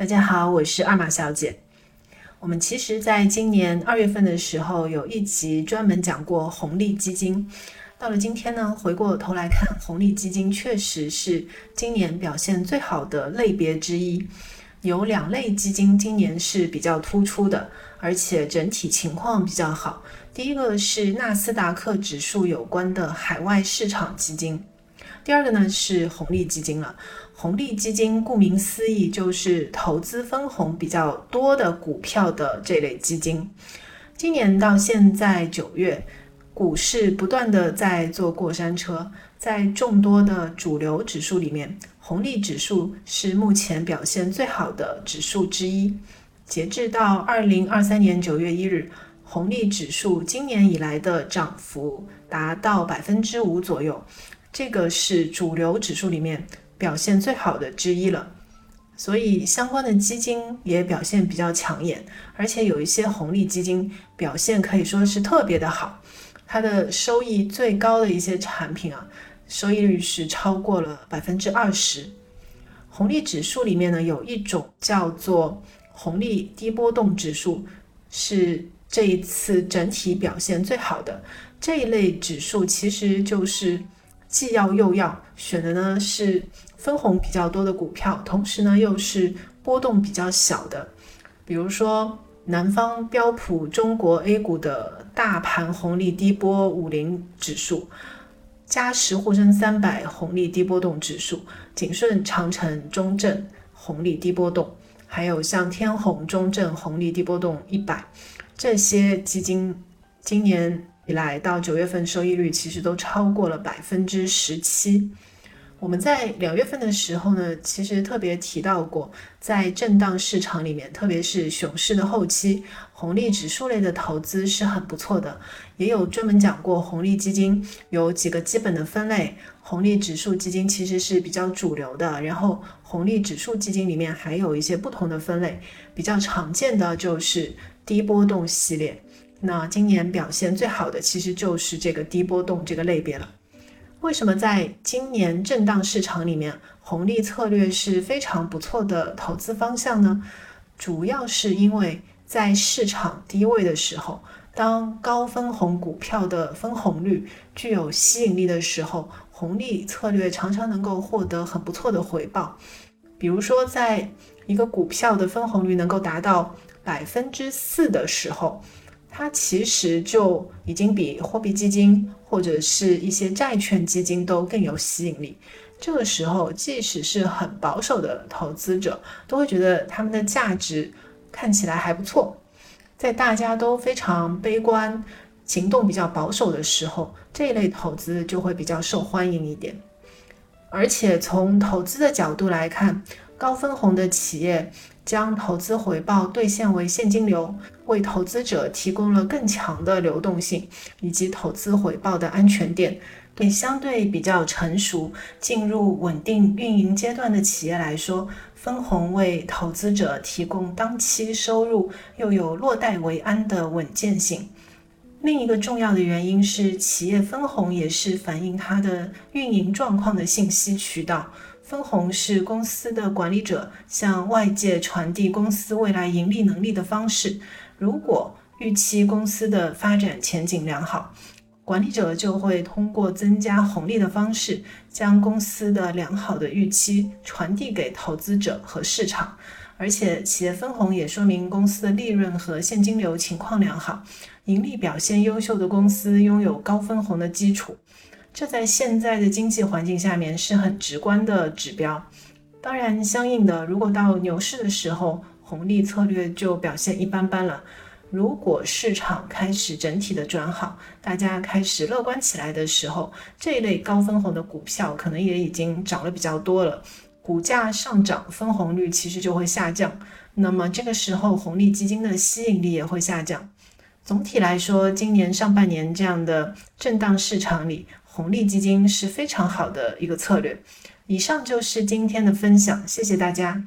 大家好，我是二马小姐。我们其实在今年二月份的时候有一集专门讲过红利基金。到了今天呢，回过头来看，红利基金确实是今年表现最好的类别之一。有两类基金今年是比较突出的，而且整体情况比较好。第一个是纳斯达克指数有关的海外市场基金。第二个呢是红利基金了。红利基金顾名思义就是投资分红比较多的股票的这类基金。今年到现在九月，股市不断的在坐过山车，在众多的主流指数里面，红利指数是目前表现最好的指数之一。截至到二零二三年九月一日。红利指数今年以来的涨幅达到百分之五左右，这个是主流指数里面表现最好的之一了。所以相关的基金也表现比较抢眼，而且有一些红利基金表现可以说是特别的好，它的收益最高的一些产品啊，收益率是超过了百分之二十。红利指数里面呢，有一种叫做红利低波动指数，是。这一次整体表现最好的这一类指数，其实就是既要又要选的呢，是分红比较多的股票，同时呢又是波动比较小的。比如说南方标普中国 A 股的大盘红利低波五零指数，嘉实沪深三百红利低波动指数，景顺长城中证红利低波动，还有像天弘中证红利低波动一百。这些基金今年以来到九月份收益率其实都超过了百分之十七。我们在两月份的时候呢，其实特别提到过，在震荡市场里面，特别是熊市的后期，红利指数类的投资是很不错的。也有专门讲过红利基金有几个基本的分类，红利指数基金其实是比较主流的。然后红利指数基金里面还有一些不同的分类，比较常见的就是。低波动系列，那今年表现最好的其实就是这个低波动这个类别了。为什么在今年震荡市场里面，红利策略是非常不错的投资方向呢？主要是因为在市场低位的时候，当高分红股票的分红率具有吸引力的时候，红利策略常常能够获得很不错的回报。比如说，在一个股票的分红率能够达到。百分之四的时候，它其实就已经比货币基金或者是一些债券基金都更有吸引力。这个时候，即使是很保守的投资者，都会觉得他们的价值看起来还不错。在大家都非常悲观、行动比较保守的时候，这一类投资就会比较受欢迎一点。而且从投资的角度来看，高分红的企业。将投资回报兑现为现金流，为投资者提供了更强的流动性以及投资回报的安全垫。对相对比较成熟、进入稳定运营阶段的企业来说，分红为投资者提供当期收入，又有落袋为安的稳健性。另一个重要的原因是，企业分红也是反映它的运营状况的信息渠道。分红是公司的管理者向外界传递公司未来盈利能力的方式。如果预期公司的发展前景良好，管理者就会通过增加红利的方式，将公司的良好的预期传递给投资者和市场。而且，企业分红也说明公司的利润和现金流情况良好，盈利表现优秀的公司拥有高分红的基础。这在现在的经济环境下面是很直观的指标。当然，相应的，如果到牛市的时候，红利策略就表现一般般了。如果市场开始整体的转好，大家开始乐观起来的时候，这一类高分红的股票可能也已经涨了比较多了，股价上涨，分红率其实就会下降。那么这个时候，红利基金的吸引力也会下降。总体来说，今年上半年这样的震荡市场里，红利基金是非常好的一个策略。以上就是今天的分享，谢谢大家。